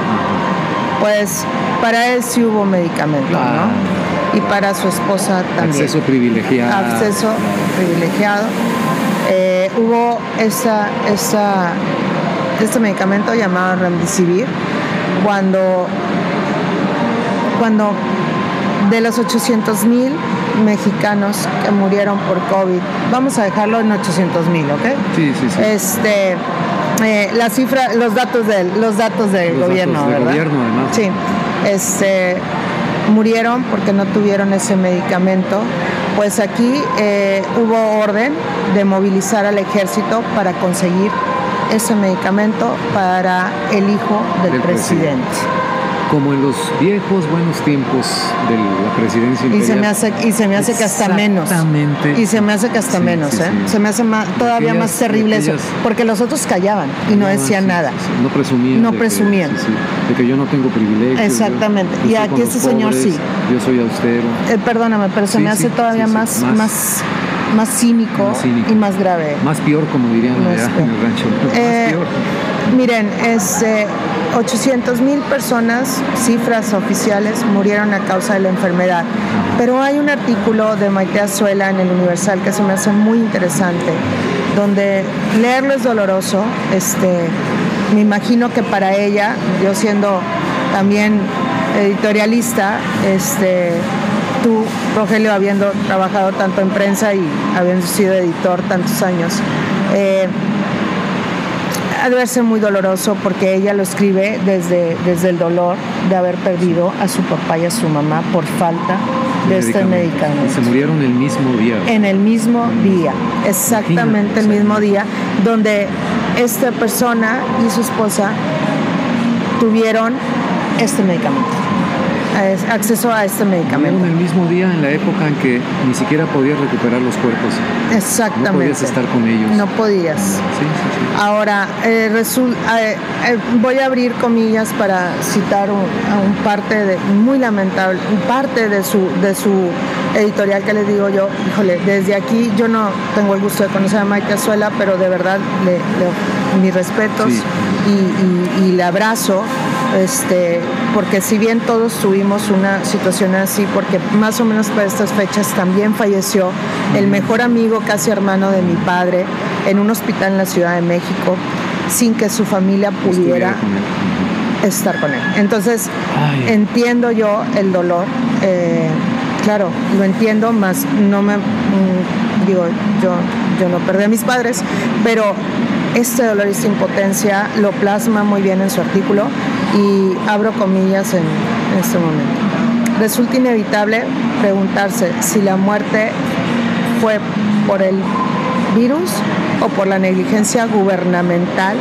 [SPEAKER 2] pues para él sí hubo medicamento, ¿no? Y para su esposa también.
[SPEAKER 1] Acceso privilegiado.
[SPEAKER 2] Acceso privilegiado. Eh, hubo esa, esa, este medicamento llamado Remdesivir cuando cuando de los 800 mil mexicanos que murieron por COVID, vamos a dejarlo en 800 mil, ¿ok?
[SPEAKER 1] Sí, sí, sí.
[SPEAKER 2] Este, eh, la cifra, los datos del, los datos del gobierno,
[SPEAKER 1] ¿verdad? gobierno, además.
[SPEAKER 2] Sí. Este, murieron porque no tuvieron ese medicamento. Pues aquí eh, hubo orden de movilizar al ejército para conseguir ese medicamento para el hijo del, presidente
[SPEAKER 1] como en los viejos buenos tiempos de la presidencia imperial.
[SPEAKER 2] Y se me hace, y se me hace que hasta menos. Y se me hace que hasta menos, ¿eh? Se me hace todavía más terrible eso. Porque los otros callaban y no, decían nada.
[SPEAKER 1] No presumían.
[SPEAKER 2] No presumían.
[SPEAKER 1] de que yo no tengo privilegios.
[SPEAKER 2] Exactamente. y aquí este señor sí.
[SPEAKER 1] Yo soy austero.
[SPEAKER 2] Eh, perdóname, pero se me hace todavía más, más, más, cínico y más grave.
[SPEAKER 1] Más peor, como dirían allá en el rancho. más
[SPEAKER 2] eh, peor. Miren, este 800 mil personas, cifras oficiales, murieron a causa de la enfermedad. Pero hay un artículo de Maite Azuela en el Universal que se me hace muy interesante, donde leerlo es doloroso. Este, me imagino que para ella, yo siendo también editorialista, este, tú, Rogelio, habiendo trabajado tanto en prensa y habiendo sido editor tantos años, eh, ha de verse muy doloroso porque ella lo escribe desde, desde el dolor de haber perdido a su papá y a su mamá por falta de este medicamento.
[SPEAKER 1] Se murieron el mismo día.
[SPEAKER 2] En el mismo día, exactamente el mismo día, donde esta persona y su esposa tuvieron este medicamento acceso a este medicamento.
[SPEAKER 1] En el mismo día, en la época en que ni siquiera podías recuperar los cuerpos.
[SPEAKER 2] Exactamente. No
[SPEAKER 1] podías estar con ellos.
[SPEAKER 2] No podías. Sí, sí, sí. Ahora, eh, eh, eh, voy a abrir comillas para citar un, a un parte de, muy lamentable, parte de su, de su editorial que les digo yo, híjole, desde aquí yo no tengo el gusto de conocer a Maite Azuela, pero de verdad le, mis respetos y, y, y le abrazo este, porque si bien todos tuvimos una situación así, porque más o menos para estas fechas también falleció el mejor amigo, casi hermano de mi padre, en un hospital en la Ciudad de México, sin que su familia pudiera estar con él. Entonces, entiendo yo el dolor, eh, claro, lo entiendo, más no me, mm, digo, yo, yo no perdí a mis padres, pero este dolor y esta impotencia lo plasma muy bien en su artículo y abro comillas en, este momento. Resulta inevitable preguntarse si la muerte fue por el virus o por la negligencia gubernamental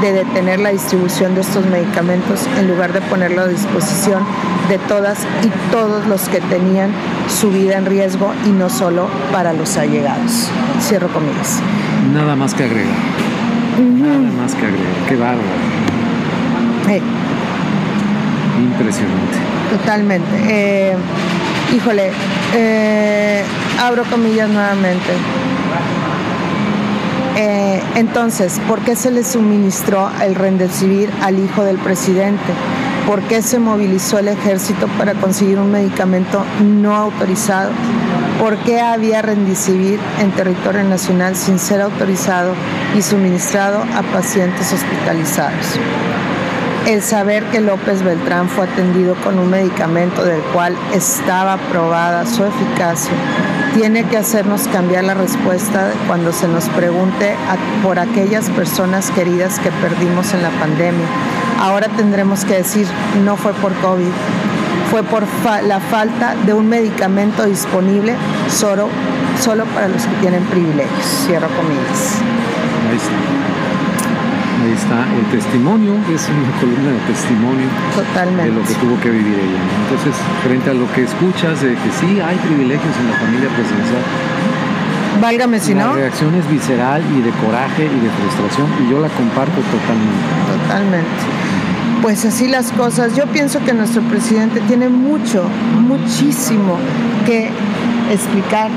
[SPEAKER 2] de detener la distribución de estos medicamentos en lugar de ponerlo a disposición de todas y todos los que tenían su vida en riesgo y no solo para los allegados. Cierro comillas.
[SPEAKER 1] Nada más que agregar. Nada más que agregar. Qué bárbaro. Impresionante.
[SPEAKER 2] Totalmente. Eh, híjole, eh, abro comillas nuevamente. Eh, entonces, ¿por qué se le suministró el rendecibir al hijo del presidente? ¿Por qué se movilizó el ejército para conseguir un medicamento no autorizado? ¿Por qué había rendicivir en territorio nacional sin ser autorizado y suministrado a pacientes hospitalizados? El saber que López Beltrán fue atendido con un medicamento del cual estaba probada su eficacia, tiene que hacernos cambiar la respuesta cuando se nos pregunte por aquellas personas queridas que perdimos en la pandemia. Ahora tendremos que decir, no fue por COVID, fue por la falta de un medicamento disponible solo, solo para los que tienen privilegios. Cierro comillas.
[SPEAKER 1] Ahí está el testimonio, es una columna de testimonio
[SPEAKER 2] Totalmente.
[SPEAKER 1] de lo que tuvo que vivir ella. Entonces, frente a lo que escuchas de que sí hay privilegios en la familia presidencial,
[SPEAKER 2] Válgame si
[SPEAKER 1] la
[SPEAKER 2] no.
[SPEAKER 1] La reacción es visceral y de coraje y de frustración y yo la comparto totalmente.
[SPEAKER 2] Totalmente. Pues así las cosas. Yo pienso que nuestro presidente tiene mucho, muchísimo que explicar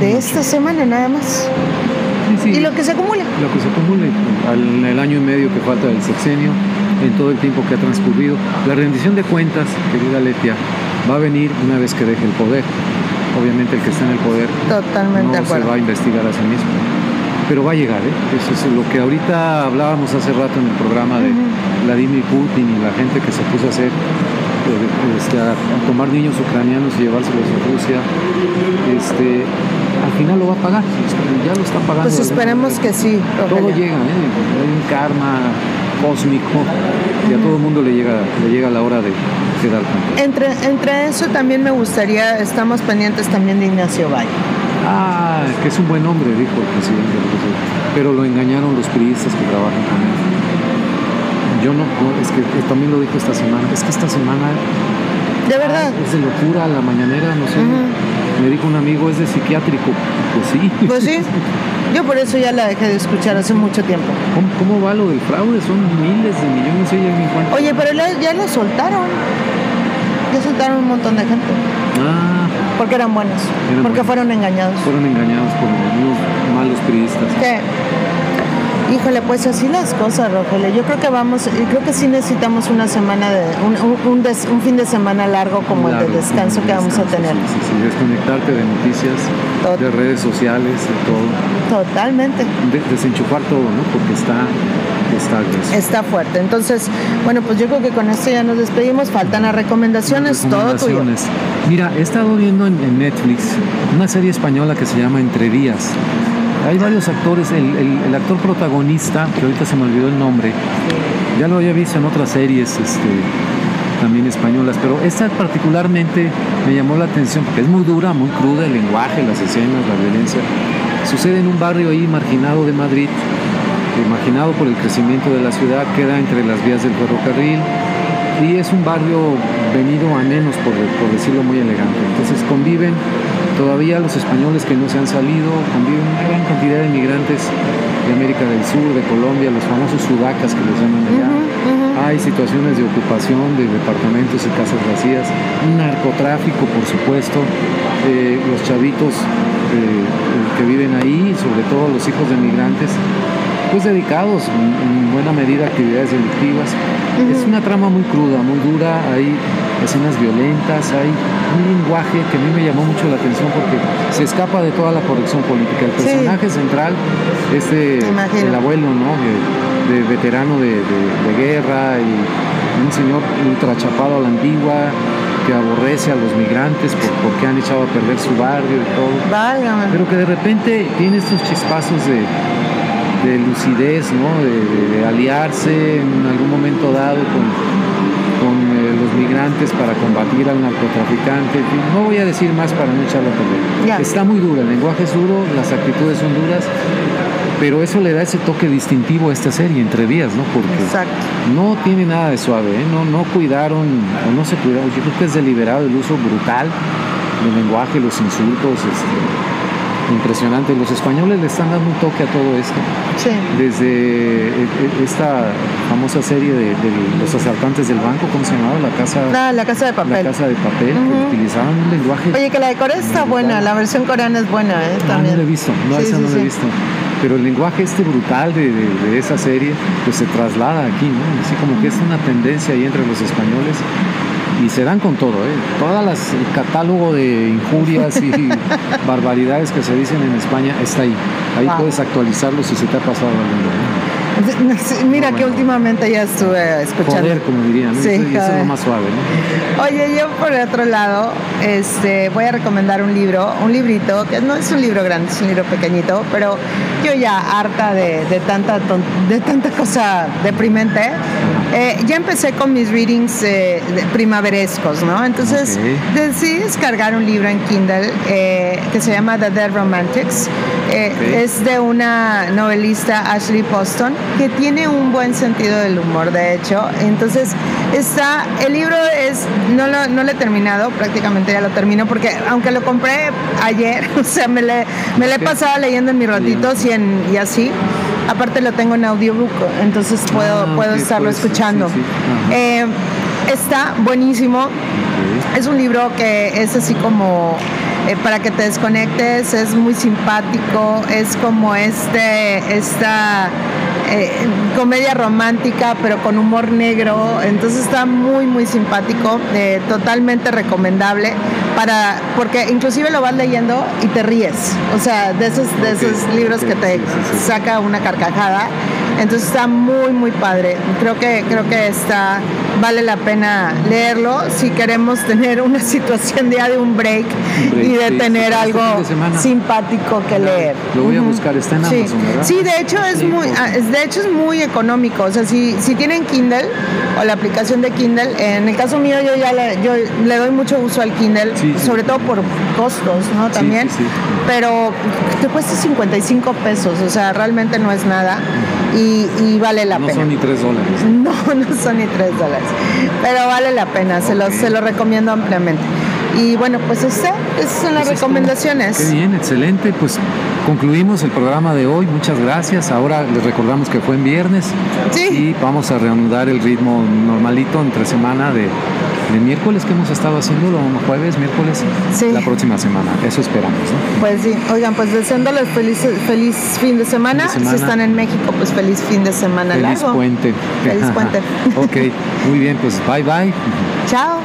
[SPEAKER 2] de esta semana nada más. Y lo que se acumula.
[SPEAKER 1] Lo que se acumula en el año y medio que falta del sexenio, en todo el tiempo que ha transcurrido. La rendición de cuentas, querida Letia, va a venir una vez que deje el poder. Obviamente el que está en el poder
[SPEAKER 2] Totalmente
[SPEAKER 1] no se va a investigar a sí mismo. Pero va a llegar, ¿eh? Eso es lo que ahorita hablábamos hace rato en el programa de Vladimir Putin y la gente que se puso a hacer este, a, tomar niños ucranianos y llevárselos a Rusia, este, al final lo va a pagar, ya lo está pagando.
[SPEAKER 2] Pues esperemos que sí.
[SPEAKER 1] Todo llega, ¿eh? hay un karma cósmico y a todo el mundo le llega, le llega la hora de, quedar
[SPEAKER 2] dar Entre, entre eso también me gustaría, estamos pendientes también de Ignacio Valle.
[SPEAKER 1] Ah, que es un buen hombre, dijo el presidente. Pero lo engañaron los periodistas que trabajan con él. Yo no, es que también lo dijo esta semana. Es que esta semana.
[SPEAKER 2] De verdad.
[SPEAKER 1] es de locura, la mañanera, no sé. Me dijo un amigo, es de psiquiátrico. Pues sí.
[SPEAKER 2] Pues sí. Yo por eso ya la dejé de escuchar hace mucho tiempo.
[SPEAKER 1] ¿Cómo, va lo del fraude? Son miles de millones, ella me encuentro.
[SPEAKER 2] Oye, pero ya lo soltaron. Ya soltaron un montón de gente.
[SPEAKER 1] Ah.
[SPEAKER 2] Porque eran buenos. porque fueron engañados.
[SPEAKER 1] Fueron engañados por unos malos periodistas.
[SPEAKER 2] ¿Qué? Híjole, pues así las cosas, Rogelio. Yo creo que vamos, creo que sí necesitamos una semana de, un, fin de semana largo como el de descanso que vamos a tener.
[SPEAKER 1] Sí, sí, desconectarte de noticias, de redes sociales, de
[SPEAKER 2] todo. Totalmente.
[SPEAKER 1] desenchufar todo, ¿no? Porque está Está,
[SPEAKER 2] está fuerte. Entonces, bueno, pues yo creo que con esto ya nos despedimos. Faltan las recomendaciones, todo tuyo.
[SPEAKER 1] Mira, he estado viendo en Netflix una serie española que se llama Entre Días. Hay varios actores, el, actor protagonista, que ahorita se me olvidó el nombre, ya lo había visto en otras series este, también españolas, pero esta particularmente me llamó la atención porque es muy dura, muy cruda, el lenguaje, las escenas, la violencia. Sucede en un barrio ahí marginado de Madrid, marginado por el crecimiento de la ciudad, queda entre las vías del ferrocarril y es un barrio venido a menos, por, por decirlo muy elegante. Entonces conviven Todavía los españoles que no se han salido conviven una gran cantidad de migrantes de América del Sur, de Colombia, los famosos sudacas que les llaman allá. Hay situaciones de ocupación de departamentos y casas vacías, narcotráfico, por supuesto, eh, los chavitos eh, que viven ahí, sobre todo los hijos de migrantes, pues dedicados en, buena medida a actividades delictivas. Es una trama muy cruda, muy dura, hay escenas violentas, hay un lenguaje que a mí me llamó mucho la atención porque se escapa de toda la corrección política. El personaje central es el abuelo, ¿no? De, veterano de, guerra y un señor ultra chapado a la antigua que aborrece a los migrantes porque han echado a perder su barrio y todo. Pero que de repente tiene estos chispazos de, de lucidez, ¿no? De, aliarse en algún momento dado con, los migrantes para combatir al narcotraficante. No voy a decir más para no echarlo a perder. Está muy duro, el lenguaje es duro, las actitudes son duras, pero eso le da ese toque distintivo a esta serie, entre vías, ¿no? Porque no tiene nada de suave, ¿eh? no, no cuidaron o no se cuidaron. Yo creo que es deliberado el uso brutal del lenguaje, los insultos, este, impresionante. Los españoles le están dando un toque a todo esto. Sí. Desde eh, eh, esta famosa serie de, los asaltantes del banco, ¿cómo se llamaba? La casa,
[SPEAKER 2] ah, la casa de papel.
[SPEAKER 1] La casa de papel, que utilizaban un lenguaje.
[SPEAKER 2] Oye, que la de Corea está buena, la versión coreana es buena, ¿eh? También.
[SPEAKER 1] Ah, no la he visto, no, esa no la he visto. Pero el lenguaje este brutal de, de, esa serie, pues se traslada aquí, ¿no? Así como que es una tendencia ahí entre los españoles y se dan con todo, ¿eh? Todas las, el catálogo de injurias y barbaridades que se dicen en España está ahí. Ahí puedes actualizarlo si se te ha pasado algo.
[SPEAKER 2] Mira que últimamente ya estuve escuchando.
[SPEAKER 1] Joder, como dirían, sí, eso, es lo más suave, ¿no?
[SPEAKER 2] Oye, yo por el otro lado, este, voy a recomendar un libro, un librito, que no es un libro grande, es un libro pequeñito, pero yo ya harta de, de tanta, de tanta cosa deprimente, eh, ya empecé con mis readings eh, primaverescos, ¿no? Entonces decidí descargar un libro en Kindle eh, que se llama The Dead Romantics. Es de una novelista, Ashley Poston, que tiene un buen sentido del humor, de hecho. Entonces, está, el libro es, no lo, no lo he terminado, prácticamente ya lo termino, porque aunque lo compré ayer, o sea, me le, me le he pasado leyendo en mis ratitos y, en, y así. Aparte lo tengo en audiobook, entonces puedo, ah, puedo estarlo escuchando. Eh, está buenísimo. Es un libro que es así como eh, para que te desconectes, es muy simpático, es como este, esta eh, comedia romántica, pero con humor negro. Entonces está muy, muy simpático, totalmente recomendable para, porque inclusive lo vas leyendo y te ríes. O sea, de esos, de esos libros que te saca una carcajada. Entonces está muy, muy padre. Creo que, creo que está, vale la pena leerlo si queremos tener una situación de un break, y de tener algo simpático que leer.
[SPEAKER 1] Lo voy a buscar, está en Amazon, ¿verdad?
[SPEAKER 2] Sí, de hecho es muy, ah, de hecho es muy económico. O sea, si, si tienen Kindle o la aplicación de Kindle, en el caso mío yo ya le, yo le doy mucho uso al Kindle, sobre todo por costos, ¿no? También. Pero te cuesta 55 pesos, o sea, realmente no es nada y, vale la pena.
[SPEAKER 1] No son ni 3 dólares.
[SPEAKER 2] No, no son ni 3 dólares. Pero vale la pena, se, lo, se lo recomiendo ampliamente. Y bueno, pues este, esas son las pues recomendaciones.
[SPEAKER 1] Qué bien, excelente. Pues concluimos el programa de hoy. Muchas gracias. Ahora les recordamos que fue en viernes. Sí. Y vamos a reanudar el ritmo normalito entre semana de, miércoles que hemos estado haciendo, jueves, miércoles, sí. la próxima semana. Eso esperamos, ¿no?
[SPEAKER 2] Pues sí. Oigan, pues deseándoles feliz, feliz fin de semana. Si están en México, pues feliz fin de semana
[SPEAKER 1] feliz puente.
[SPEAKER 2] Feliz puente.
[SPEAKER 1] ok, muy bien, pues bye bye.
[SPEAKER 2] Chao.